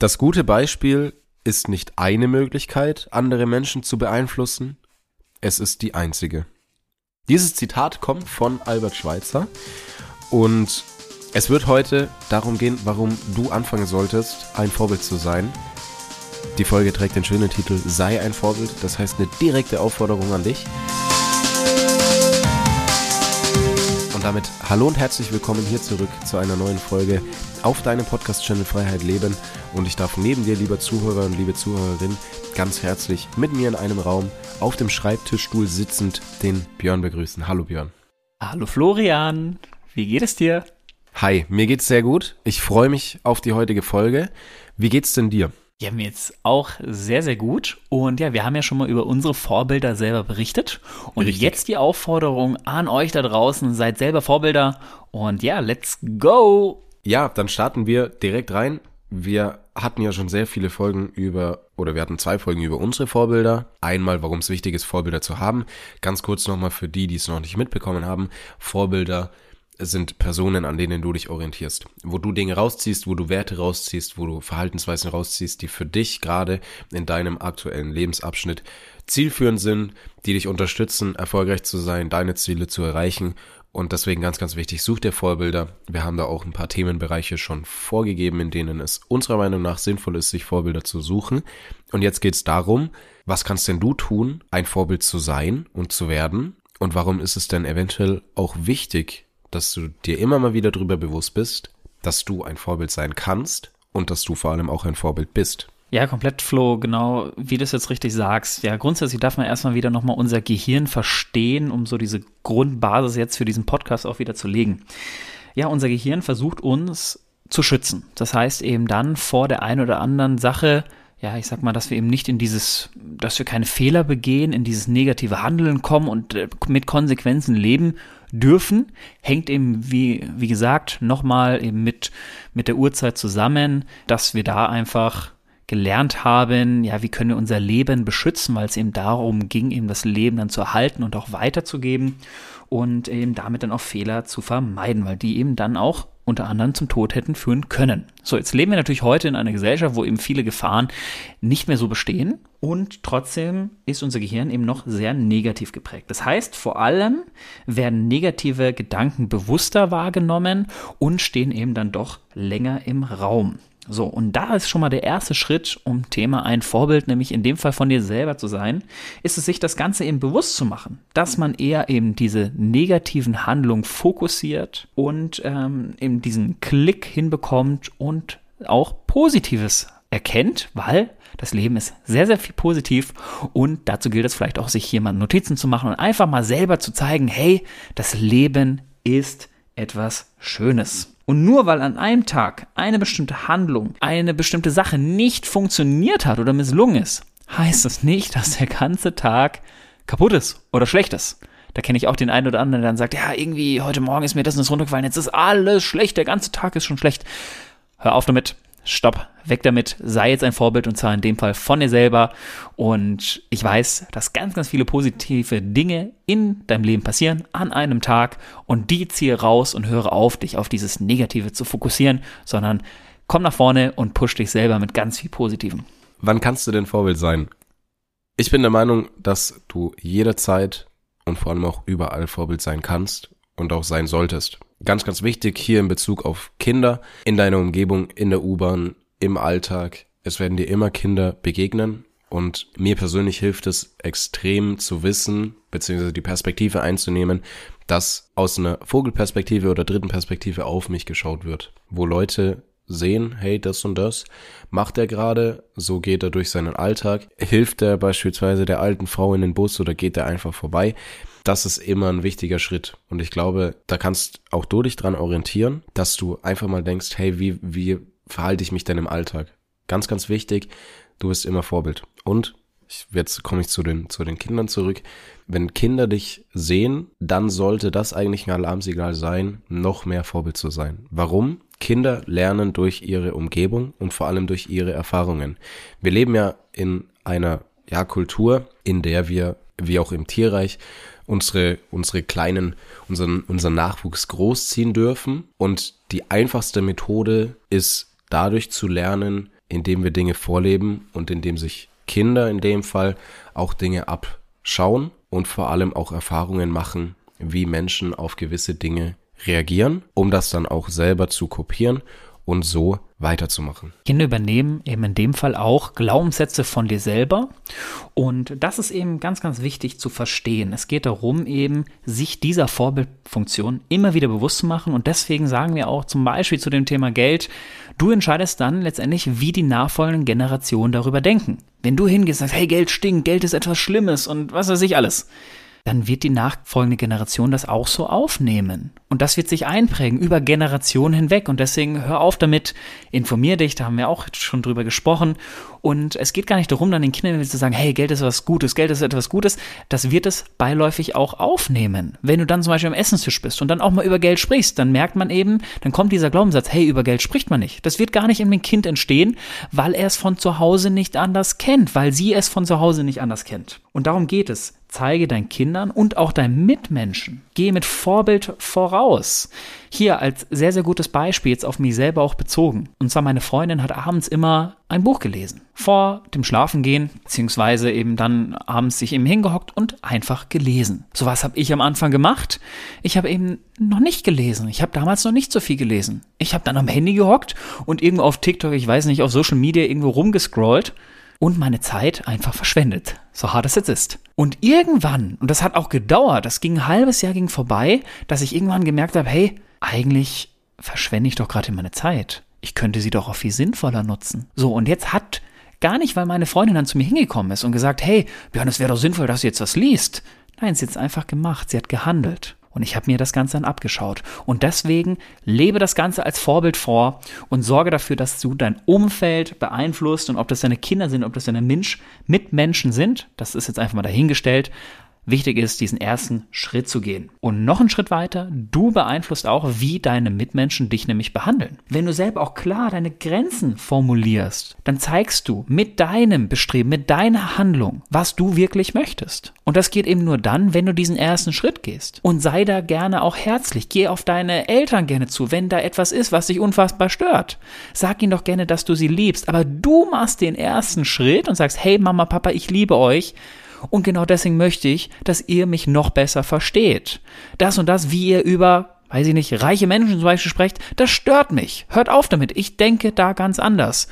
Das gute Beispiel ist nicht eine Möglichkeit, andere Menschen zu beeinflussen, es ist die einzige. Dieses Zitat kommt von Albert Schweitzer und es wird heute darum gehen, warum du anfangen solltest, ein Vorbild zu sein. Die Folge trägt den schönen Titel Sei ein Vorbild, das heißt eine direkte Aufforderung an dich. Damit hallo und herzlich willkommen hier zurück zu einer neuen Folge auf deinem Podcast-Channel Freiheit Leben. Und ich darf neben dir, lieber Zuhörer und liebe Zuhörerin, ganz herzlich mit mir in einem Raum auf dem Schreibtischstuhl sitzend den Björn begrüßen. Hallo Björn. Hallo Florian, wie geht es dir? Hi, mir geht's sehr gut. Ich freue mich auf die heutige Folge. Wie geht's denn dir? Ja, mir jetzt auch sehr, sehr gut. Und ja, wir haben ja schon mal über unsere Vorbilder selber berichtet. Und Richtig. jetzt die Aufforderung an euch da draußen, seid selber Vorbilder. Und ja, let's go! Ja, dann starten wir direkt rein. Wir hatten ja schon sehr viele Folgen über, oder wir hatten zwei Folgen über unsere Vorbilder. Einmal, warum es wichtig ist, Vorbilder zu haben. Ganz kurz nochmal für die, die es noch nicht mitbekommen haben. Vorbilder sind Personen, an denen du dich orientierst. Wo du Dinge rausziehst, wo du Werte rausziehst, wo du Verhaltensweisen rausziehst, die für dich gerade in deinem aktuellen Lebensabschnitt zielführend sind, die dich unterstützen, erfolgreich zu sein, deine Ziele zu erreichen. Und deswegen ganz, ganz wichtig, such dir Vorbilder. Wir haben da auch ein paar Themenbereiche schon vorgegeben, in denen es unserer Meinung nach sinnvoll ist, sich Vorbilder zu suchen. Und jetzt geht's darum, was kannst denn du tun, ein Vorbild zu sein und zu werden? Und warum ist es denn eventuell auch wichtig, dass du dir immer mal wieder darüber bewusst bist, dass du ein Vorbild sein kannst und dass du vor allem auch ein Vorbild bist. Ja, komplett, Flo, genau, wie du es jetzt richtig sagst. Ja, grundsätzlich darf man erstmal wieder nochmal unser Gehirn verstehen, um so diese Grundbasis jetzt für diesen Podcast auch wieder zu legen. Ja, unser Gehirn versucht uns zu schützen. Das heißt eben dann vor der einen oder anderen Sache, ja, ich sag mal, dass wir eben nicht in dieses, dass wir keine Fehler begehen, in dieses negative Handeln kommen und äh, mit Konsequenzen leben dürfen, hängt eben, wie, wie gesagt, nochmal eben mit, mit der Uhrzeit zusammen, dass wir da einfach gelernt haben, ja, wie können wir unser Leben beschützen, weil es eben darum ging, eben das Leben dann zu erhalten und auch weiterzugeben und eben damit dann auch Fehler zu vermeiden, weil die eben dann auch unter anderem zum Tod hätten führen können. So, jetzt leben wir natürlich heute in einer Gesellschaft, wo eben viele Gefahren nicht mehr so bestehen und trotzdem ist unser Gehirn eben noch sehr negativ geprägt. Das heißt, vor allem werden negative Gedanken bewusster wahrgenommen und stehen eben dann doch länger im Raum. So, und da ist schon mal der erste Schritt, um Thema ein Vorbild, nämlich in dem Fall von dir selber zu sein, ist es sich das Ganze eben bewusst zu machen, dass man eher eben diese negativen Handlungen fokussiert und ähm, eben diesen Klick hinbekommt und auch Positives erkennt, weil das Leben ist sehr, sehr viel positiv und dazu gilt es vielleicht auch, sich hier mal Notizen zu machen und einfach mal selber zu zeigen, hey, das Leben ist etwas Schönes. Und nur weil an einem Tag eine bestimmte Handlung, eine bestimmte Sache nicht funktioniert hat oder misslungen ist, heißt das nicht, dass der ganze Tag kaputt ist oder schlecht ist. Da kenne ich auch den einen oder anderen, der dann sagt, ja, irgendwie heute Morgen ist mir das und das runtergefallen, jetzt ist alles schlecht, der ganze Tag ist schon schlecht. Hör auf damit stopp, weg damit, sei jetzt ein Vorbild und zwar in dem Fall von dir selber. Und ich weiß, dass ganz, ganz viele positive Dinge in deinem Leben passieren an einem Tag und die ziehe raus und höre auf, dich auf dieses Negative zu fokussieren, sondern komm nach vorne und push dich selber mit ganz viel Positivem. Wann kannst du denn Vorbild sein? Ich bin der Meinung, dass du jederzeit und vor allem auch überall Vorbild sein kannst und auch sein solltest. Ganz, ganz wichtig hier in Bezug auf Kinder. In deiner Umgebung, in der U-Bahn, im Alltag. Es werden dir immer Kinder begegnen. Und mir persönlich hilft es extrem zu wissen, beziehungsweise die Perspektive einzunehmen, dass aus einer Vogelperspektive oder dritten Perspektive auf mich geschaut wird, wo Leute sehen, hey, das und das macht er gerade, so geht er durch seinen Alltag, hilft er beispielsweise der alten Frau in den Bus oder geht er einfach vorbei das ist immer ein wichtiger Schritt. Und ich glaube, da kannst auch du dich dran orientieren, dass du einfach mal denkst, hey, wie, wie verhalte ich mich denn im Alltag? Ganz, ganz wichtig, du bist immer Vorbild. Und jetzt komme ich zu den, zu den Kindern zurück. Wenn Kinder dich sehen, dann sollte das eigentlich ein Alarmsignal sein, noch mehr Vorbild zu sein. Warum? Kinder lernen durch ihre Umgebung und vor allem durch ihre Erfahrungen. Wir leben ja in einer ja, Kultur, in der wir, wie auch im Tierreich, unsere, unsere kleinen, unseren, unseren Nachwuchs großziehen dürfen. Und die einfachste Methode ist dadurch zu lernen, indem wir Dinge vorleben und indem sich Kinder in dem Fall auch Dinge abschauen und vor allem auch Erfahrungen machen, wie Menschen auf gewisse Dinge reagieren, um das dann auch selber zu kopieren und so weiterzumachen. Kinder übernehmen eben in dem Fall auch Glaubenssätze von dir selber. Und das ist eben ganz, ganz wichtig zu verstehen. Es geht darum, eben sich dieser Vorbildfunktion immer wieder bewusst zu machen. Und deswegen sagen wir auch zum Beispiel zu dem Thema Geld, du entscheidest dann letztendlich, wie die nachfolgenden Generationen darüber denken. Wenn du hingehst und sagst, hey, Geld stinkt, Geld ist etwas Schlimmes und was weiß ich alles dann wird die nachfolgende Generation das auch so aufnehmen. Und das wird sich einprägen über Generationen hinweg. Und deswegen hör auf damit, informier dich, da haben wir auch schon drüber gesprochen. Und es geht gar nicht darum, dann den Kindern zu sagen, hey, Geld ist was Gutes, Geld ist etwas Gutes. Das wird es beiläufig auch aufnehmen. Wenn du dann zum Beispiel am Essenstisch bist und dann auch mal über Geld sprichst, dann merkt man eben, dann kommt dieser Glaubenssatz, hey, über Geld spricht man nicht. Das wird gar nicht in dem Kind entstehen, weil er es von zu Hause nicht anders kennt, weil sie es von zu Hause nicht anders kennt. Und darum geht es. Zeige deinen Kindern und auch deinen Mitmenschen. Gehe mit Vorbild voraus. Hier als sehr, sehr gutes Beispiel jetzt auf mich selber auch bezogen. Und zwar meine Freundin hat abends immer ein Buch gelesen. Vor dem Schlafengehen, beziehungsweise eben dann abends sich eben hingehockt und einfach gelesen. So was habe ich am Anfang gemacht. Ich habe eben noch nicht gelesen. Ich habe damals noch nicht so viel gelesen. Ich habe dann am Handy gehockt und irgendwo auf TikTok, ich weiß nicht, auf Social Media irgendwo rumgescrollt und meine Zeit einfach verschwendet. So hart es jetzt ist. Und irgendwann, und das hat auch gedauert, das ging ein halbes Jahr ging vorbei, dass ich irgendwann gemerkt habe, hey, eigentlich verschwende ich doch gerade meine Zeit. Ich könnte sie doch auch viel sinnvoller nutzen. So, und jetzt hat gar nicht, weil meine Freundin dann zu mir hingekommen ist und gesagt, hey, Björn, es wäre doch sinnvoll, dass du jetzt was liest. Nein, sie hat es einfach gemacht, sie hat gehandelt. Und ich habe mir das Ganze dann abgeschaut. Und deswegen lebe das Ganze als Vorbild vor und sorge dafür, dass du dein Umfeld beeinflusst und ob das deine Kinder sind, ob das deine Mensch, Mitmenschen sind, das ist jetzt einfach mal dahingestellt, Wichtig ist, diesen ersten Schritt zu gehen. Und noch einen Schritt weiter, du beeinflusst auch, wie deine Mitmenschen dich nämlich behandeln. Wenn du selber auch klar deine Grenzen formulierst, dann zeigst du mit deinem Bestreben, mit deiner Handlung, was du wirklich möchtest. Und das geht eben nur dann, wenn du diesen ersten Schritt gehst. Und sei da gerne auch herzlich. Geh auf deine Eltern gerne zu, wenn da etwas ist, was dich unfassbar stört. Sag ihnen doch gerne, dass du sie liebst. Aber du machst den ersten Schritt und sagst, hey Mama, Papa, ich liebe euch. Und genau deswegen möchte ich, dass ihr mich noch besser versteht. Das und das, wie ihr über, weiß ich nicht, reiche Menschen zum Beispiel sprecht, das stört mich. Hört auf damit. Ich denke da ganz anders.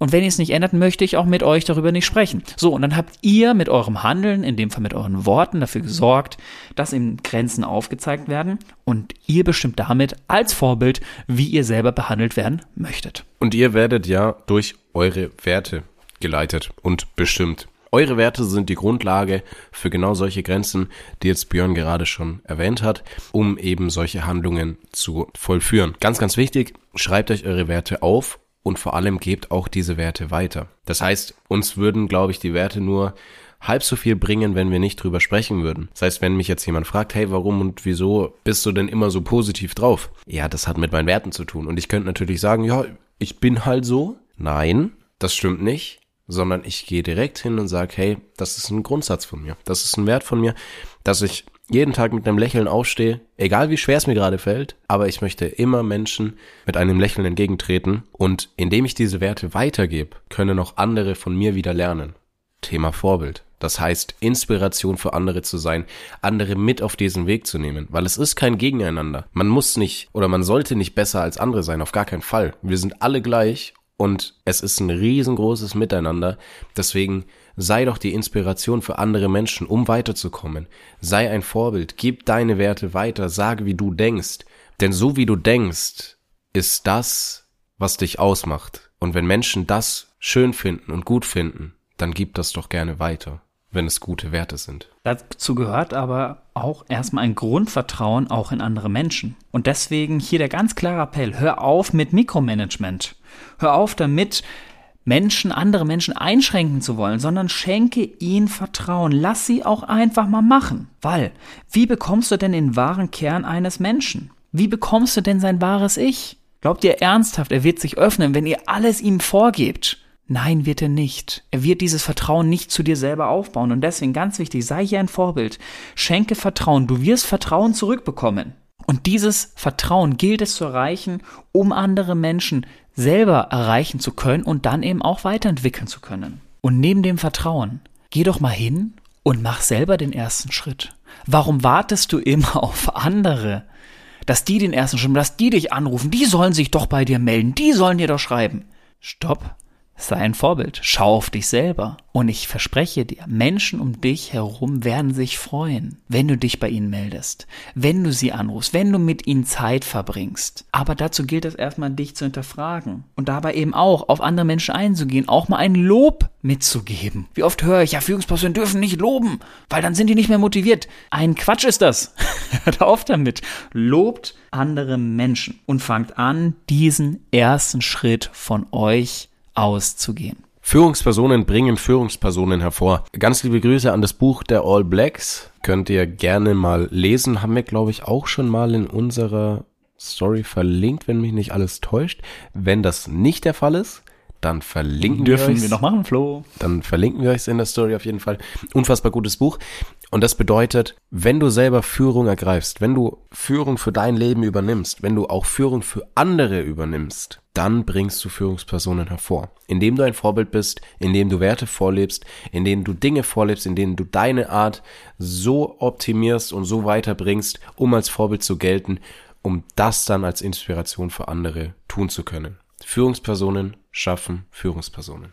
Und wenn ihr es nicht ändert, möchte ich auch mit euch darüber nicht sprechen. So, und dann habt ihr mit eurem Handeln, in dem Fall mit euren Worten, dafür gesorgt, dass eben Grenzen aufgezeigt werden. Und ihr bestimmt damit als Vorbild, wie ihr selber behandelt werden möchtet. Und ihr werdet ja durch eure Werte geleitet und bestimmt. Eure Werte sind die Grundlage für genau solche Grenzen, die jetzt Björn gerade schon erwähnt hat, um eben solche Handlungen zu vollführen. Ganz, ganz wichtig, schreibt euch eure Werte auf und vor allem gebt auch diese Werte weiter. Das heißt, uns würden, glaube ich, die Werte nur halb so viel bringen, wenn wir nicht drüber sprechen würden. Das heißt, wenn mich jetzt jemand fragt, hey, warum und wieso bist du denn immer so positiv drauf? Ja, das hat mit meinen Werten zu tun. Und ich könnte natürlich sagen, ja, ich bin halt so. Nein, das stimmt nicht sondern ich gehe direkt hin und sage, hey, das ist ein Grundsatz von mir, das ist ein Wert von mir, dass ich jeden Tag mit einem Lächeln aufstehe, egal wie schwer es mir gerade fällt, aber ich möchte immer Menschen mit einem Lächeln entgegentreten und indem ich diese Werte weitergebe, können auch andere von mir wieder lernen. Thema Vorbild. Das heißt, Inspiration für andere zu sein, andere mit auf diesen Weg zu nehmen, weil es ist kein Gegeneinander. Man muss nicht oder man sollte nicht besser als andere sein, auf gar keinen Fall. Wir sind alle gleich und es ist ein riesengroßes Miteinander. Deswegen sei doch die Inspiration für andere Menschen, um weiterzukommen. Sei ein Vorbild, gib deine Werte weiter, sage, wie du denkst. Denn so wie du denkst, ist das, was dich ausmacht. Und wenn Menschen das schön finden und gut finden, dann gib das doch gerne weiter wenn es gute Werte sind. Dazu gehört aber auch erstmal ein Grundvertrauen auch in andere Menschen. Und deswegen hier der ganz klare Appell, hör auf mit Mikromanagement. Hör auf damit, Menschen, andere Menschen einschränken zu wollen, sondern schenke ihnen Vertrauen. Lass sie auch einfach mal machen. Weil, wie bekommst du denn den wahren Kern eines Menschen? Wie bekommst du denn sein wahres Ich? Glaubt ihr ernsthaft, er wird sich öffnen, wenn ihr alles ihm vorgebt? Nein, wird er nicht. Er wird dieses Vertrauen nicht zu dir selber aufbauen. Und deswegen ganz wichtig, sei hier ein Vorbild. Schenke Vertrauen. Du wirst Vertrauen zurückbekommen. Und dieses Vertrauen gilt es zu erreichen, um andere Menschen selber erreichen zu können und dann eben auch weiterentwickeln zu können. Und neben dem Vertrauen, geh doch mal hin und mach selber den ersten Schritt. Warum wartest du immer auf andere? Dass die den ersten Schritt, dass die dich anrufen, die sollen sich doch bei dir melden, die sollen dir doch schreiben. Stopp. Sei ein Vorbild. Schau auf dich selber. Und ich verspreche dir, Menschen um dich herum werden sich freuen, wenn du dich bei ihnen meldest, wenn du sie anrufst, wenn du mit ihnen Zeit verbringst. Aber dazu gilt es erstmal, dich zu hinterfragen und dabei eben auch auf andere Menschen einzugehen, auch mal ein Lob mitzugeben. Wie oft höre ich, ja, Führungspersonen dürfen nicht loben, weil dann sind die nicht mehr motiviert. Ein Quatsch ist das. Hört auf damit. Lobt andere Menschen und fangt an, diesen ersten Schritt von euch auszugehen. Führungspersonen bringen Führungspersonen hervor. Ganz liebe Grüße an das Buch der All Blacks. Könnt ihr gerne mal lesen. Haben wir, glaube ich, auch schon mal in unserer Story verlinkt, wenn mich nicht alles täuscht. Wenn das nicht der Fall ist, dann verlinken Dürfen wir wir noch machen, Flo? Dann verlinken wir euch in der Story auf jeden Fall. Unfassbar gutes Buch. Und das bedeutet, wenn du selber Führung ergreifst, wenn du Führung für dein Leben übernimmst, wenn du auch Führung für andere übernimmst, dann bringst du Führungspersonen hervor. Indem du ein Vorbild bist, indem du Werte vorlebst, indem du Dinge vorlebst, in denen du deine Art so optimierst und so weiterbringst, um als Vorbild zu gelten, um das dann als Inspiration für andere tun zu können. Führungspersonen schaffen Führungspersonen.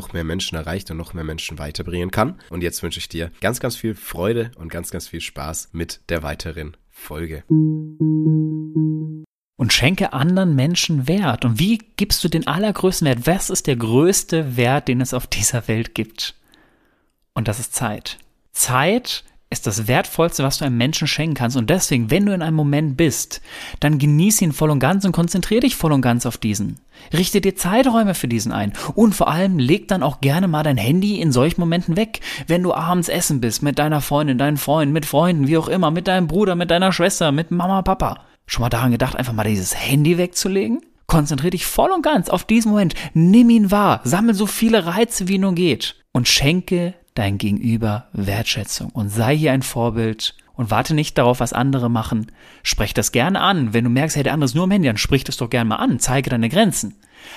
noch mehr Menschen erreicht und noch mehr Menschen weiterbringen kann. Und jetzt wünsche ich dir ganz, ganz viel Freude und ganz, ganz viel Spaß mit der weiteren Folge. Und schenke anderen Menschen Wert. Und wie gibst du den allergrößten Wert? Was ist der größte Wert, den es auf dieser Welt gibt? Und das ist Zeit. Zeit ist das Wertvollste, was du einem Menschen schenken kannst. Und deswegen, wenn du in einem Moment bist, dann genieß ihn voll und ganz und konzentriere dich voll und ganz auf diesen. Richte dir Zeiträume für diesen ein. Und vor allem leg dann auch gerne mal dein Handy in solchen Momenten weg. Wenn du abends essen bist, mit deiner Freundin, deinen Freunden, mit Freunden, wie auch immer, mit deinem Bruder, mit deiner Schwester, mit Mama, Papa. Schon mal daran gedacht, einfach mal dieses Handy wegzulegen? Konzentriere dich voll und ganz auf diesen Moment. Nimm ihn wahr. Sammel so viele Reize, wie nur geht. Und schenke dein Gegenüber Wertschätzung und sei hier ein Vorbild und warte nicht darauf, was andere machen. Sprech das gerne an. Wenn du merkst, hey, der andere ist nur am Handy, dann sprich das doch gerne mal an. Zeige deine Grenzen.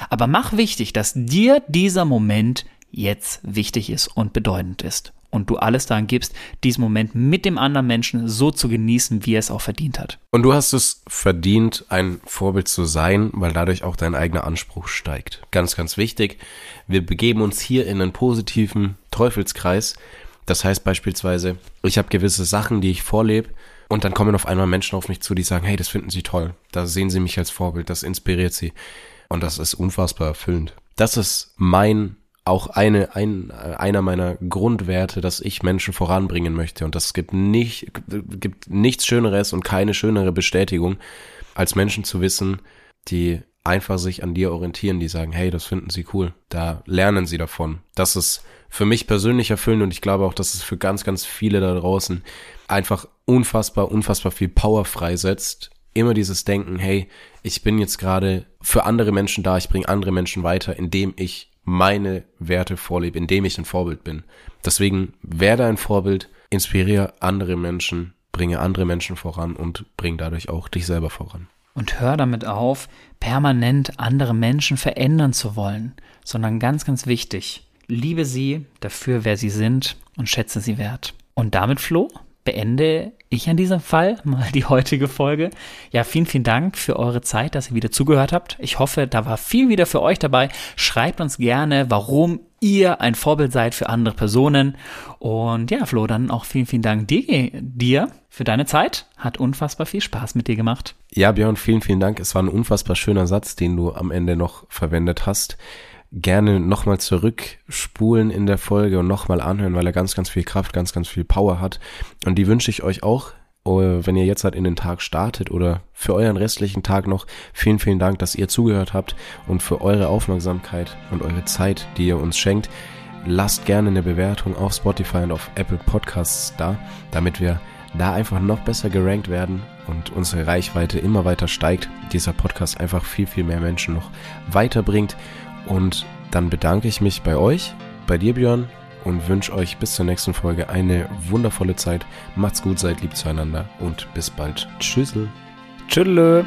Aber mach wichtig, dass dir dieser Moment jetzt wichtig ist und bedeutend ist. Und du alles daran gibst, diesen Moment mit dem anderen Menschen so zu genießen, wie er es auch verdient hat. Und du hast es verdient, ein Vorbild zu sein, weil dadurch auch dein eigener Anspruch steigt. Ganz, ganz wichtig. Wir begeben uns hier in einen positiven Teufelskreis. Das heißt beispielsweise, ich habe gewisse Sachen, die ich vorlebe, und dann kommen auf einmal Menschen auf mich zu, die sagen, hey, das finden sie toll. Da sehen sie mich als Vorbild, das inspiriert sie. Und das ist unfassbar erfüllend. Das ist mein auch eine, ein, einer meiner Grundwerte, dass ich Menschen voranbringen möchte. Und das gibt nicht, gibt nichts Schöneres und keine schönere Bestätigung, als Menschen zu wissen, die einfach sich an dir orientieren, die sagen, hey, das finden sie cool. Da lernen sie davon. Das ist für mich persönlich erfüllend und ich glaube auch, dass es für ganz, ganz viele da draußen einfach unfassbar, unfassbar viel Power freisetzt. Immer dieses Denken, hey, ich bin jetzt gerade für andere Menschen da, ich bringe andere Menschen weiter, indem ich meine Werte vorlebe, indem ich ein Vorbild bin. Deswegen werde ein Vorbild, inspiriere andere Menschen, bringe andere Menschen voran und bring dadurch auch dich selber voran. Und hör damit auf, permanent andere Menschen verändern zu wollen, sondern ganz, ganz wichtig, liebe sie dafür, wer sie sind und schätze sie wert. Und damit, Flo, beende ich an diesem Fall mal die heutige Folge. Ja, vielen, vielen Dank für eure Zeit, dass ihr wieder zugehört habt. Ich hoffe, da war viel wieder für euch dabei. Schreibt uns gerne, warum ihr ein Vorbild seid für andere Personen. Und ja, Flo, dann auch vielen, vielen Dank dir, dir für deine Zeit. Hat unfassbar viel Spaß mit dir gemacht. Ja, Björn, vielen, vielen Dank. Es war ein unfassbar schöner Satz, den du am Ende noch verwendet hast gerne nochmal zurückspulen in der Folge und nochmal anhören, weil er ganz, ganz viel Kraft, ganz, ganz viel Power hat. Und die wünsche ich euch auch oh, wenn ihr jetzt halt in den Tag startet oder für euren restlichen Tag noch. Vielen, vielen Dank, dass ihr zugehört habt und für eure Aufmerksamkeit und eure Zeit, die ihr uns schenkt. Lasst gerne eine Bewertung auf Spotify und auf Apple Podcasts da, damit wir da einfach noch besser gerankt werden und unsere Reichweite immer weiter steigt, dieser Podcast einfach viel, viel mehr Menschen noch weiterbringt. Und dann bedanke ich mich bei euch, bei dir Björn und wünsche euch bis zur nächsten Folge eine wundervolle Zeit. Macht's gut, seid lieb zueinander und bis bald. Tschüssel. Tschüss.